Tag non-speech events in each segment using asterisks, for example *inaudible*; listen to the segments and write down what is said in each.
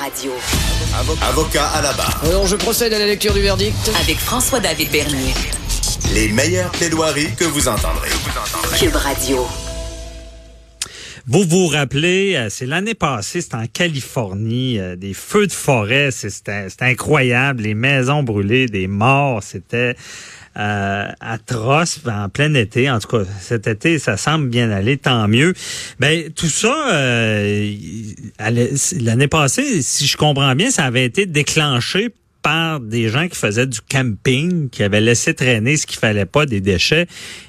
Radio. Avocat à la barre. Alors, je procède à la lecture du verdict. Avec François-David Bernier. Les meilleures plaidoiries que vous entendrez. Cube Radio. Vous vous rappelez, euh, c'est l'année passée, c'était en Californie, euh, des feux de forêt, c'est- c'était c'était incroyable, les maisons brûlées, des morts, c'était euh, atroce en plein été. En tout cas, cet été, ça semble bien aller, tant mieux. Ben tout ça, euh, l'année passée, si je comprends bien, ça avait été déclenché par des gens qui faisaient du camping, qui avaient laissé traîner ce qu'il fallait pas, des déchets,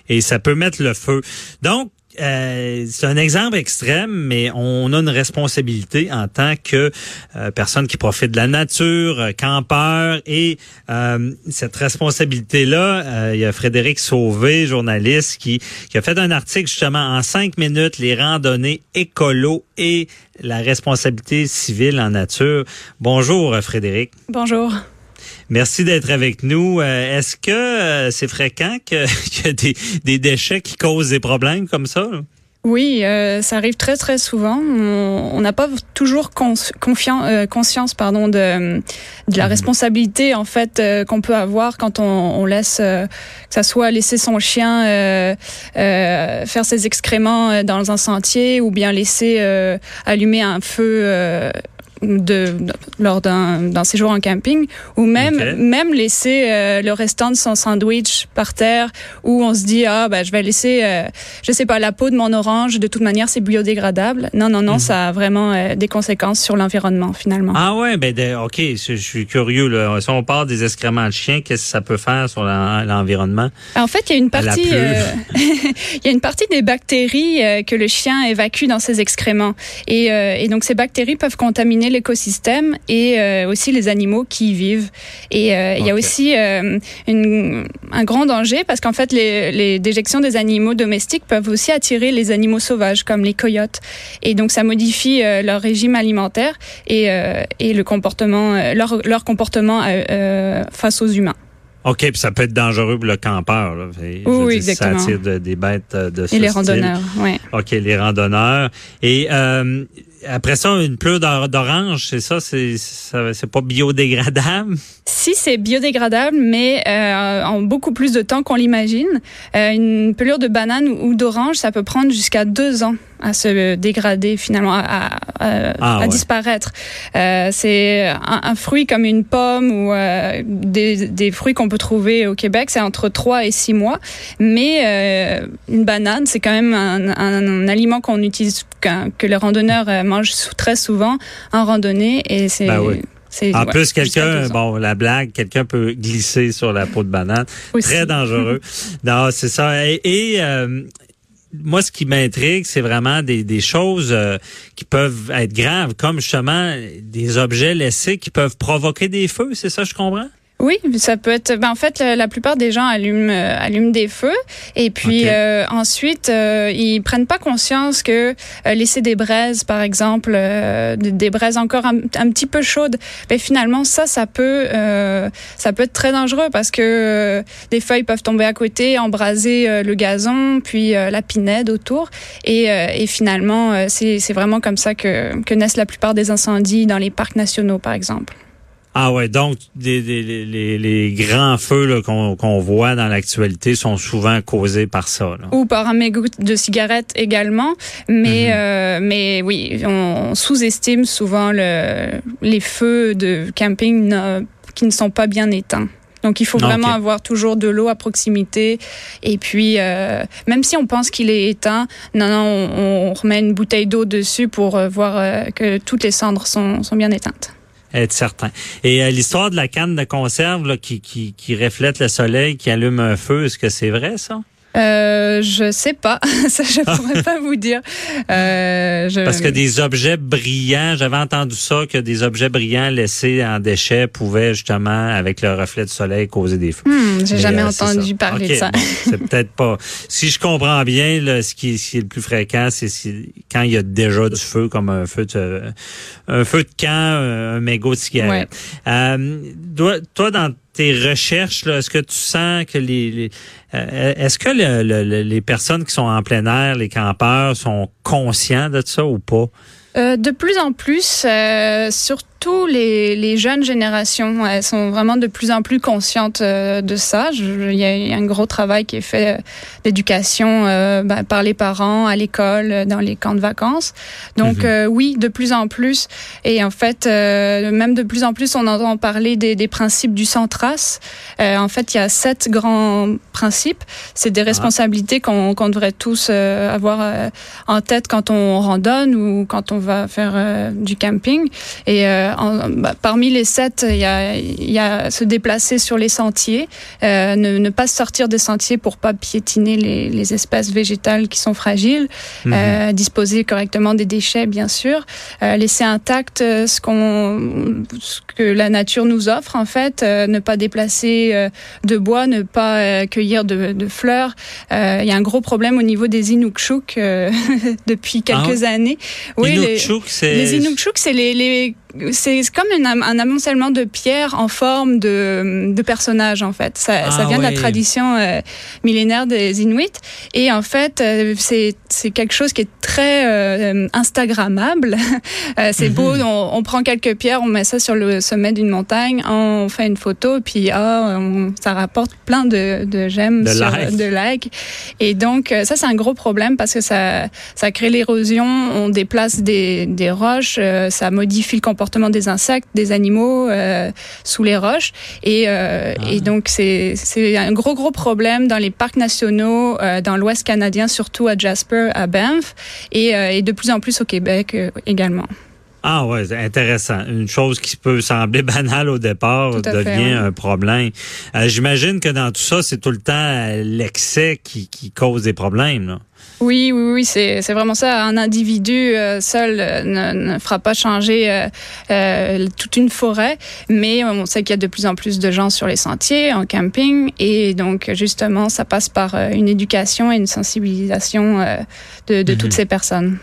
et ça peut mettre le feu. Donc, euh, c'est un exemple extrême, mais on a une responsabilité en tant que euh, personne qui profite de la nature, euh, campeur, et euh, cette responsabilité-là, euh, il y a Frédéric Sauvé, journaliste, qui, qui a fait un article justement en cinq minutes, les randonnées écolo et la responsabilité civile en nature. Bonjour euh, Frédéric. Bonjour. Merci d'être avec nous. Euh, Est-ce que euh, c'est fréquent que- *laughs* qu'il y a des, des déchets qui causent des problèmes comme ça? là? Oui, euh, ça arrive très très souvent. On n'a pas toujours cons- euh, conscience, pardon, de, de la responsabilité en fait euh, qu'on peut avoir quand on, on laisse, euh, que ça soit laisser son chien euh, euh, faire ses excréments dans un sentier ou bien laisser euh, allumer un feu. De, de- lors d'un séjour en camping ou même même laisser euh, le restant de son sandwich par terre où on se dit ah ben je vais laisser euh, je sais pas la peau de mon orange de toute manière c'est biodégradable non non non ça a vraiment euh, des conséquences sur l'environnement finalement Ah ouais, ben ok, je, je suis curieux. Là. Si on parle des excréments de chiens, qu'est-ce que ça peut faire sur l'en- l'environnement? en fait il y a une partie euh, *laughs* il y a une partie des bactéries que le chien évacue dans ses excréments et, et donc ces bactéries peuvent contaminer l'écosystème et euh, aussi les animaux qui y vivent et euh, il y a aussi euh, une- un grand danger parce qu'en fait les, les déjections des animaux domestiques peuvent aussi attirer les animaux sauvages comme les coyotes et donc ça modifie leur régime alimentaire et, et le comportement leur, leur comportement face aux humains OK, puis ça peut être dangereux pour le campeur. Là. Je Oui, si Ça exactement. attire de- des bêtes de ce et les style. randonneurs ouais OK, les randonneurs. Et euh, après ça, une pleure d'or- d'orange, c'est ça, c'est c'est pas biodégradable? Si c'est biodégradable, mais euh, en beaucoup plus de temps qu'on l'imagine, euh, une pelure de banane ou d'orange, ça peut prendre jusqu'à deux ans à se dégrader finalement, à, à- Ah, à ouais. disparaître. Euh, c'est un, un fruit comme une pomme ou euh, des, des fruits qu'on peut trouver au Québec, c'est entre trois et six mois. Mais euh, une banane, c'est quand même un, un- un aliment qu'on utilise, que les randonneurs euh, mangent très souvent en randonnée, et c'est Ben oui. En ouais, plus, quelqu'un, bon, la blague, quelqu'un peut glisser sur la peau de banane. Aussi. Très dangereux. *laughs* non, c'est ça. Et, et, euh, moi, ce qui m'intrigue, c'est vraiment des, des choses euh, qui peuvent être graves, comme justement des objets laissés qui peuvent provoquer des feux. C'est ça, je comprends? Oui, ça peut être. Ben en fait, la, la plupart des gens allument euh, allument des feux et puis euh, ensuite euh, ils prennent pas conscience que euh, laisser des braises, par exemple, euh, des, braises encore un, un petit peu chaudes, ben finalement ça, ça peut euh, ça peut être très dangereux parce que euh, des feuilles peuvent tomber à côté, embraser euh, le gazon, puis euh, la pinède autour et, euh, et finalement euh, c'est c'est vraiment comme ça que que naissent la plupart des incendies dans les parcs nationaux, par exemple. Ah ouais, donc des, des- les, les- les grands feux là, qu'on qu'on voit dans l'actualité sont souvent causés par ça. là. ou par un mégot de cigarette également. Mais, Mhm. euh, mais oui, on sous-estime souvent le, les feux de camping ne- qui ne sont pas bien éteints. Donc il faut Ah, vraiment avoir toujours de l'eau à proximité. Et puis, euh, même si on pense qu'il est éteint, non, non, on, on remet une bouteille d'eau dessus pour euh, voir euh, que toutes les cendres sont, sont bien éteintes. Être certain. Et euh, l'histoire de la canne de conserve là, qui, qui, qui reflète le soleil, qui allume un feu, est-ce que c'est vrai ça? Euh, je sais pas, *laughs* ça je *laughs* pourrais pas vous dire. Euh, je... Parce que des objets brillants, j'avais entendu ça, que des objets brillants laissés en déchets pouvaient justement, avec le reflet du soleil, causer des feux. Hmm, J'ai Mais, jamais euh, entendu parler de ça. bon, c'est *laughs* peut-être pas. Si je comprends bien, là, ce, qui, ce qui est le plus fréquent, c'est si- quand il y a déjà du feu, comme un feu de, un feu de camp, un mégot de cigarette. Euh, toi, toi, dans tes recherches, est-ce que tu sens que les, les- euh, est-ce que le- les personnes qui sont en plein air, les campeurs, sont conscients de ça ou pas? Euh, de plus en plus, euh, surtout les, les jeunes générations, elles sont vraiment de plus en plus conscientes euh, de ça. Il y, a un gros travail qui est fait euh, d'éducation euh, ben, par les parents à l'école, dans les camps de vacances. Donc Mhm. euh, oui, de plus en plus. Et en fait, même de plus en plus, on entend parler des, des principes du Centras. Euh, en fait, il y a sept grands principes. C'est des responsabilités qu'on devrait tous avoir en tête quand on randonne ou quand on va faire du camping. Et euh, en- bah, parmi les sept, il y a, il y a se déplacer sur les sentiers, euh, ne, ne pas sortir des sentiers pour pas piétiner les, les espèces végétales qui sont fragiles, Mhm. euh, disposer correctement des déchets, bien sûr, euh, laisser intact ce qu'on, que la nature nous offre en fait, euh, ne pas déplacer euh, de bois, ne pas euh, cueillir de, de fleurs. Euh, Il y a un gros problème au niveau des Inukshuk euh, *laughs* depuis quelques années. les, Inukshuk, c'est... les Inukshuk, c'est les, les c'est comme un, am- un amoncellement de pierres en forme de, de personnages en fait. Ça, Ah ça vient de la tradition euh, millénaire des Inuits et en fait euh, c'est c'est quelque chose qui est très euh, instagrammable. *laughs* C'est Mhm. beau, on, on prend quelques pierres, on met ça sur le sommet d'une montagne, on fait une photo puis ah, on- ça rapporte plein de, de j'aime De likes. Et donc euh, ça c'est un gros problème parce que ça ça crée l'érosion, on déplace des, des roches, euh, ça modifie le comportement des insectes, des animaux euh, sous les roches. Et, euh, Ah. et donc, c'est c'est un gros, gros problème dans les parcs nationaux, dans l'Ouest canadien, surtout à Jasper, à Banff, et, et de plus en plus au Québec également. Ah ouais, intéressant. Une chose qui peut sembler *laughs* banale au départ devient fait, un problème. Euh, J'imagine que dans tout ça, c'est tout le temps euh, l'excès qui, qui cause des problèmes. Là. Oui, oui, oui, c'est c'est vraiment ça. Un individu euh, seul ne, ne fera pas changer euh, toute une forêt, mais on sait qu'il y a de plus en plus de gens sur les sentiers, en camping, et donc justement, ça passe par une éducation et une sensibilisation euh, de, de Mhm. toutes ces personnes.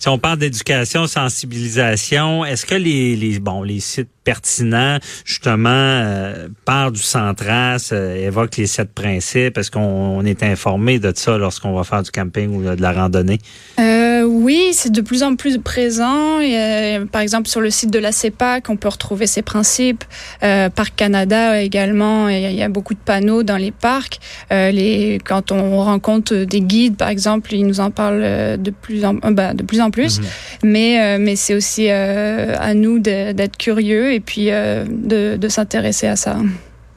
Si on parle d'éducation, sensibilisation, est-ce que les, les bon les sites pertinents justement euh, parlent du centras, euh, évoquent les sept principes Est-ce qu'on on est informé de ça lorsqu'on va faire du camping ou de la randonnée? Euh, oui, c'est de plus en plus présent. Et, euh, par exemple, sur le site de la CEPAC, on peut retrouver ces principes. Euh, Parc Canada également, il y, a- beaucoup de panneaux dans les parcs. Euh, les, quand on rencontre des guides, par exemple, ils nous en parlent euh, de plus en, euh, bah, de plus en plus. Mhm. Mais, euh, mais c'est aussi euh, à nous d'être curieux et puis euh, de, de s'intéresser à ça.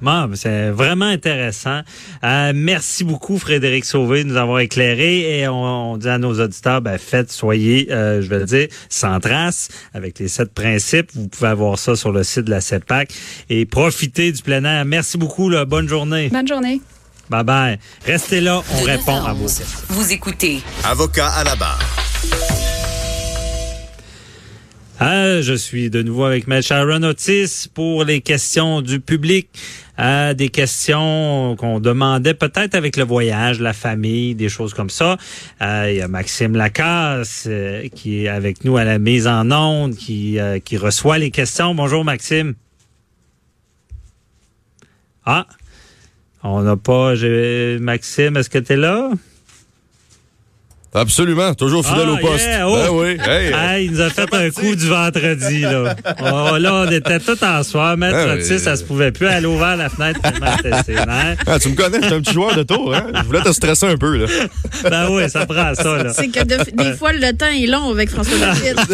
Ben, c'est vraiment intéressant. Euh, merci beaucoup, Frédéric Sauvé, de nous avoir éclairé. Et on, on dit à nos auditeurs, ben, faites, soyez, euh, je vais le dire, sans trace, avec les sept principes. Vous pouvez avoir ça sur le site de la CEPAC. Et profitez du plein air. Merci beaucoup. Là. Bonne journée. Bonne journée. Bye bye. Restez là, on De répond 9 à vos 11. questions. Vous écoutez Avocat à la barre. Ah, je suis de nouveau avec M. Sharon Otis pour les questions du public. Ah, des questions qu'on demandait peut-être avec le voyage, la famille, des choses comme ça. Ah, il y a Maxime Lacasse euh, qui est avec nous à la mise en onde, qui, euh, qui reçoit les questions. Bonjour Maxime. Ah, on n'a pas... Maxime, est-ce que tu es là? Absolument, toujours fidèle Ah, au poste. yeah, oh. Ben oui. Hey, Ah, il nous a fait un coup du vendredi, là. *laughs* Oh, là, on était tout en soir. Maître Ah, Otis, oui. ça se pouvait plus. Elle a ouvert la fenêtre tellement c'était sévère. ah, tu me connais, je suis un petit joueur de tour. Hein? Je voulais te stresser un peu. Là. *laughs* Ben oui, ça prend ça, là. C'est que de- des fois, le temps est long avec François David. *laughs*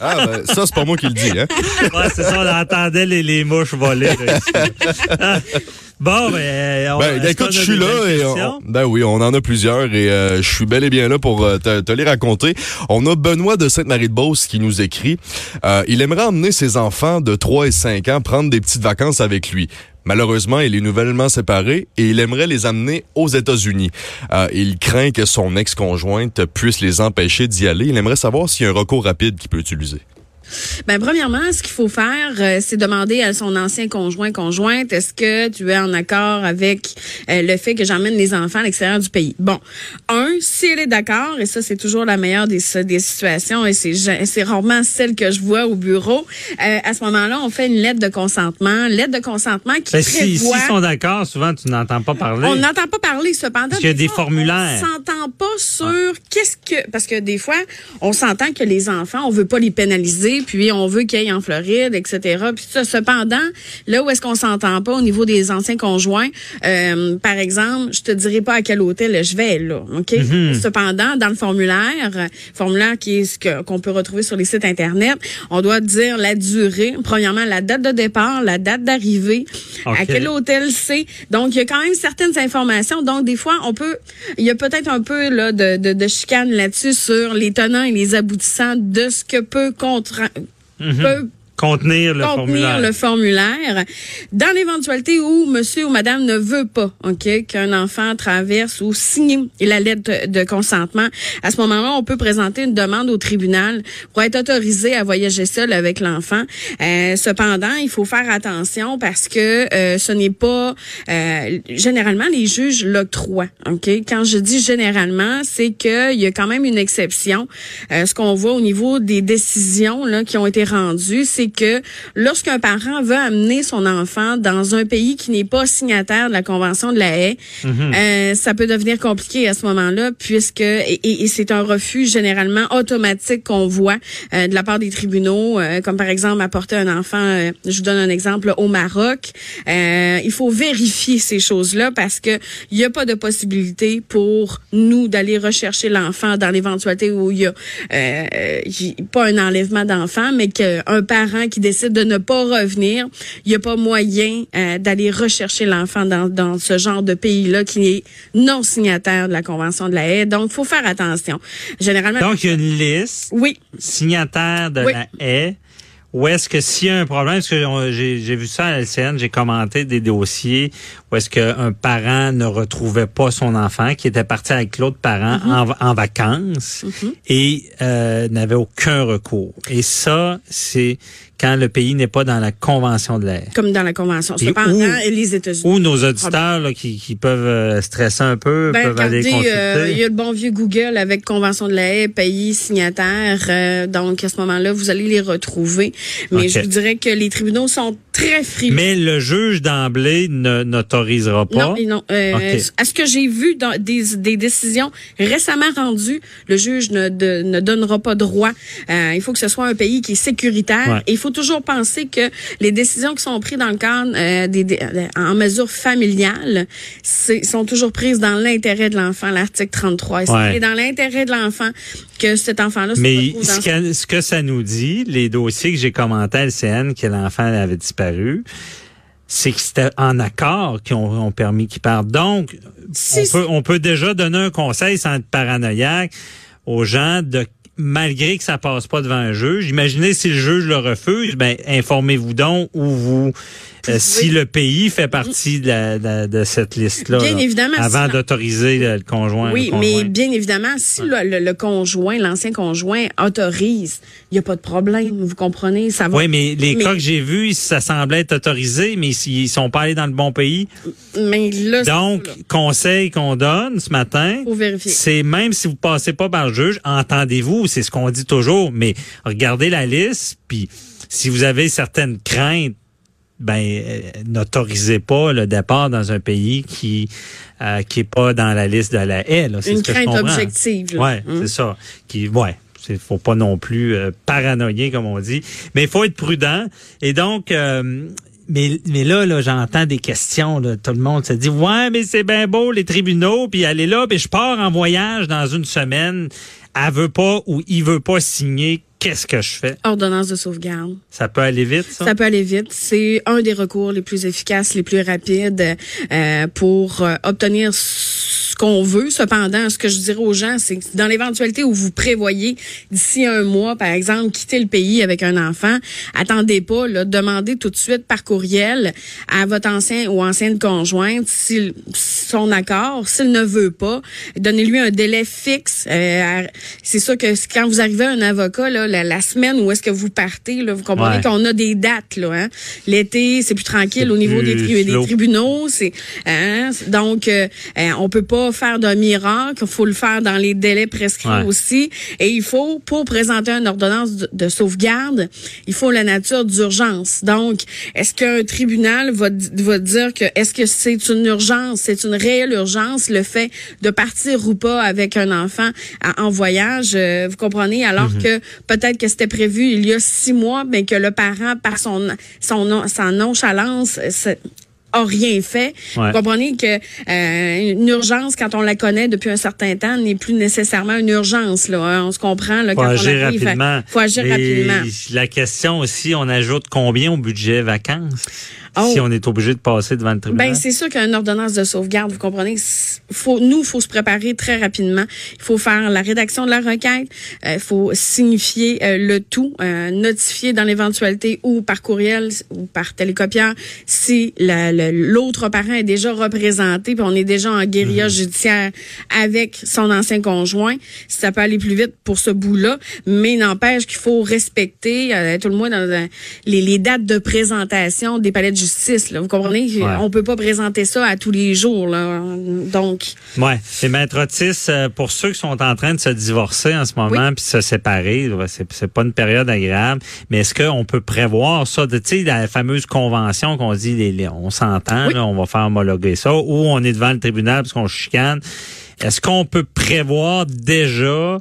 Ah, ben, ça, c'est pas moi qui le dis. Hein? Ouais, c'est ça, on entendait les, les mouches voler, là, ici. Bon, ben, on, Ben, écoute, je suis là et on- ben oui, on en a plusieurs et euh, je suis bel et bien là pour euh, te, te les raconter. On a Benoît de Sainte-Marie-de-Beauce qui nous écrit. Euh, il aimerait emmener ses enfants de 3 et 5 ans prendre des petites vacances avec lui. Malheureusement, il est nouvellement séparé et il aimerait les amener aux États-Unis. Euh, il craint que son ex-conjointe puisse les empêcher d'y aller. Il aimerait savoir s'il y a un recours rapide qu'il peut utiliser. Ben, premièrement, ce qu'il faut faire, euh, c'est demander à son ancien conjoint, conjointe, est-ce que tu es en accord avec euh, le fait que j'emmène les enfants à l'extérieur du pays? Bon, un, si elle est d'accord, et ça, c'est toujours la meilleure des, des situations, et c'est, c'est rarement celle que je vois au bureau, euh, à ce moment-là, on fait une lettre de consentement, lettre de consentement qui Ben, prévoit... si, s'ils sont d'accord, souvent, tu n'entends pas parler. On n'entend pas parler, cependant. Parce qu'il y a des fois, formulaires. On s'entend pas sur qu'est-ce que, parce que des fois, on s'entend que les enfants, on veut pas les pénaliser, puis on veut qu'ils aillent en Floride, etc. Puis ça, cependant, là où est-ce qu'on s'entend pas au niveau des anciens conjoints, euh, par exemple, je te dirai pas à quel hôtel je vais là, ok? Cependant, dans le formulaire, euh, formulaire qui est ce qu'on peut retrouver sur les sites internet, on doit dire la durée. Premièrement, la date de départ, la date d'arrivée, à quel hôtel c'est. Donc, il y a quand même certaines informations. Donc, des fois, on peut, il y a peut-être un peu là de, de, de chicane là-dessus sur les tenants et les aboutissants de ce que peut, contra- peut Contenir le contenir formulaire. le formulaire. Dans l'éventualité où monsieur ou madame ne veut pas, OK, qu'un enfant traverse ou signe la lettre de, consentement, à ce moment-là, on peut présenter une demande au tribunal pour être autorisé à voyager seul avec l'enfant. Euh, cependant, il faut faire attention parce que euh, ce n'est pas euh, généralement les juges l'octroient, OK? Quand je dis généralement, c'est qu'il y a quand même une exception. Euh, ce qu'on voit au niveau des décisions là, qui ont été rendues, c'est que lorsqu'un parent veut amener son enfant dans un pays qui n'est pas signataire de la Convention de la haie, euh, ça peut devenir compliqué à ce moment-là, puisque et, et- et c'est un refus généralement automatique qu'on voit euh, de la part des tribunaux, euh, comme par exemple apporter un enfant, euh, je vous donne un exemple, au Maroc. Euh, il faut vérifier ces choses-là parce que il n'y a pas de possibilité pour nous d'aller rechercher l'enfant dans l'éventualité où il y a euh, pas un enlèvement d'enfant, mais qu'un parent qui décide de ne pas revenir, il n'y a pas moyen euh, d'aller rechercher l'enfant dans, dans ce genre de pays-là qui est non signataire de la Convention de la haie. Donc, faut faire attention. Généralement, Donc, il y a une liste oui, signataire de Oui. la haie. Où est-ce que s'il y a un problème, parce que j'ai vu ça à LCN, j'ai commenté des dossiers où est-ce qu'un parent ne retrouvait pas son enfant, qui était parti avec l'autre parent Mm-hmm. en, va- en vacances et euh, n'avait aucun recours. Et ça, c'est quand le pays n'est pas dans la convention de la haie. comme dans la Convention. Et Cependant, où- les États-Unis. Ou nos auditeurs là, qui, qui peuvent euh, stresser un peu, Ben, peuvent aller regardez, consulter. euh, il y a le bon vieux Google avec Convention de la haie, pays signataire. euh, donc, à ce moment-là, vous allez les retrouver. Mais je vous dirais que les tribunaux sont très frileux. Mais le juge d'emblée ne- n'autorisera pas? Non, non. Euh, Ok. À ce que j'ai vu dans des, des décisions récemment rendues, le juge ne, de- ne donnera pas droit. Euh, il faut que ce soit un pays qui est sécuritaire. Ouais. Et il faut toujours penser que les décisions qui sont prises dans le cadre euh, des, des- euh, en mesure familiale c'est- sont toujours prises dans l'intérêt de l'enfant, l'article 33. Et Ouais. C'est dans l'intérêt de l'enfant que cet enfant-là se Mais ce que, ce que ça nous dit, les dossiers que j'ai commentés à LCN, que l'enfant avait disparu, c'est que c'était en accord qui ont, ont permis qu'il parte. Donc, Si- on peut, on peut déjà donner un conseil sans être paranoïaque aux gens de malgré que ça passe pas devant un juge, imaginez si le juge le refuse, ben informez-vous donc ou vous euh, si le pays fait partie de, la- de, de cette liste-là. Bien là, évidemment, Avant si- d'autoriser le conjoint. Oui, le mais bien évidemment, si le, le- le conjoint, l'ancien conjoint autorise, il n'y a pas de problème, vous comprenez, ça va. Oui, mais les Mais- cas que j'ai vus, ça semblait être autorisé, mais s'ils sont pas allés dans le bon pays. Mais là, Donc, là. conseil qu'on donne ce matin, c'est même si vous passez pas par le juge, entendez-vous, c'est ce qu'on dit toujours, mais regardez la liste, puis si vous avez certaines craintes, ben euh, n'autorisez pas le départ dans un pays qui euh, qui est pas dans la liste de la haie. là. Une crainte objective. Ouais, Hum. c'est ça. Qui, ouais. Il faut pas non plus euh, paranoïer, comme on dit. Mais il faut être prudent. Et donc, euh, mais, mais là, là j'entends des questions. Là, tout le monde se dit, ouais, mais c'est bien beau, les tribunaux, puis aller là, puis je pars en voyage dans une semaine. Elle veut pas ou il veut pas signer. Qu'est-ce que je fais? Ordonnance de sauvegarde. Ça peut aller vite, ça? Ça peut aller vite. C'est un des recours les plus efficaces, les plus rapides euh, pour euh, obtenir ce qu'on veut. Cependant, ce que je dirais aux gens, c'est que dans l'éventualité où vous prévoyez d'ici un mois, par exemple, quitter le pays avec un enfant, attendez pas, là, demandez tout de suite par courriel à votre ancien ou ancienne conjointe s'il son accord. S'il ne veut pas, donnez-lui un délai fixe. Euh, c'est sûr que quand vous arrivez à un avocat, là, la, semaine où est-ce que vous partez, là, vous comprenez qu'on a des dates. Là, hein? L'été, c'est plus tranquille au niveau des, des, tribunaux. C'est hein? donc euh, euh, on peut pas faire d'un miracle. Il faut le faire dans les délais prescrits aussi. Et il faut, pour présenter une ordonnance de, sauvegarde, il faut la nature d'urgence. Donc, est-ce qu'un tribunal va, va dire que est-ce que c'est une urgence, c'est une réelle urgence, le fait de partir ou pas avec un enfant en voyage, euh, vous comprenez, alors mhm. que peut-être que c'était prévu il y a six mois, mais que le parent, par son, son, sa nonchalance, a rien fait. Vous comprenez que euh, une urgence, quand on la connaît depuis un certain temps, n'est plus nécessairement une urgence. Là. Hein. On se comprend là, faut quand agir on arrive. Rapidement. faut agir rapidement. La question aussi, on ajoute combien au budget vacances? Si oh. on est obligé de passer devant le tribunal? Ben, c'est sûr qu'une ordonnance de sauvegarde, vous comprenez, faut, nous, il faut se préparer très rapidement. Il faut faire la rédaction de la requête, il euh, faut signifier euh, le tout, euh, notifier dans l'éventualité ou par courriel ou par télécopieur si l'autre parent est déjà représenté, puis on est déjà en guérilla mhm. judiciaire avec son ancien conjoint. Si ça peut aller plus vite pour ce bout-là, mais n'empêche qu'il faut respecter tout le moins dans les, les dates de présentation des palais de justice. Là, vous comprenez? On peut pas présenter ça à tous les jours. Là. Donc. Ouais. Et Maître Otis, euh, pour ceux qui sont en train de se divorcer en ce moment puis se séparer, c'est pas une période agréable. Mais est-ce qu'on peut prévoir ça? Tu sais, la fameuse convention qu'on dit, les, on s'entend, on va faire homologuer ça, ou on est devant le tribunal parce qu'on chicane. Est-ce qu'on peut prévoir déjà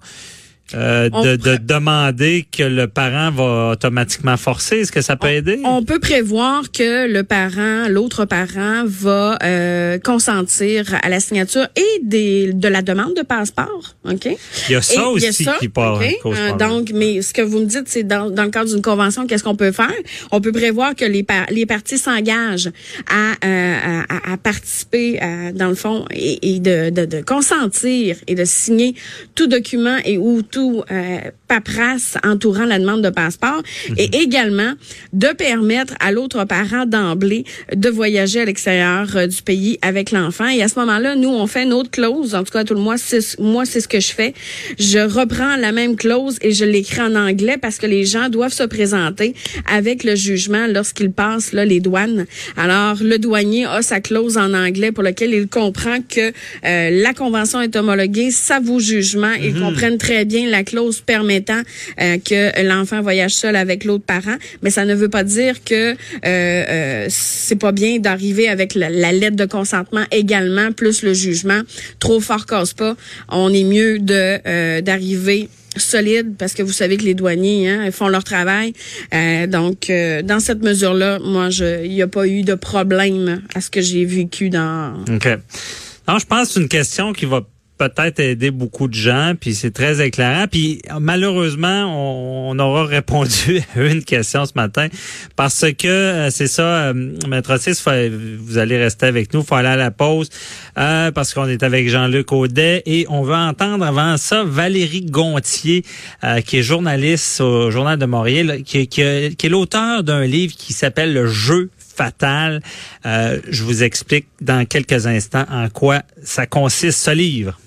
euh, de, de, demander que le parent va automatiquement forcer? Est-ce que ça peut aider? On peut prévoir que le parent, l'autre parent, va euh, consentir à la signature et des, de la demande de passeport. OK? Il y a ça aussi qui part. Euh, donc, mais ce que vous me dites, c'est dans, dans le cadre d'une convention, qu'est-ce qu'on peut faire? On peut prévoir que les, les parties s'engagent à, euh, à, à, participer, dans le fond, et, et de, de, de, consentir et de signer tout document et ou tout tout euh, paperasse entourant la demande de passeport et mhm. également de permettre à l'autre parent d'emblée de voyager à l'extérieur euh, du pays avec l'enfant. Et à ce moment-là, nous, on fait une autre clause. En tout cas, tout le mois, c'est, moi, c'est ce que je fais. Je reprends la même clause et je l'écris en anglais parce que les gens doivent se présenter avec le jugement lorsqu'ils passent là, les douanes. Alors, le douanier a sa clause en anglais pour laquelle il comprend que euh, la convention est homologuée, ça vaut jugement. Ils mhm. comprennent très bien la clause permettant euh, que l'enfant voyage seul avec l'autre parent, mais ça ne veut pas dire que euh, euh, c'est pas bien d'arriver avec la, lettre de consentement également plus le jugement. Trop fort casse pas. On est mieux de d'arriver solide parce que vous savez que les douaniers hein, font leur travail. donc, dans cette mesure-là, moi, il n'y a pas eu de problème à ce que j'ai vécu dans. OK. Non, je pense que c'est une question qui va peut-être aider beaucoup de gens, puis c'est très éclairant. Puis malheureusement, on, aura *laughs* répondu à une question ce matin parce que euh, c'est ça, euh, Maître Otis, vous allez rester avec nous, faut aller à la pause euh, parce qu'on est avec Jean-Luc Audet et on va entendre avant ça Valérie Gontier, qui est journaliste au Journal de Montréal, qui, qui est l'auteur d'un livre qui s'appelle Le jeu fatal. je vous explique dans quelques instants en quoi ça consiste ce livre.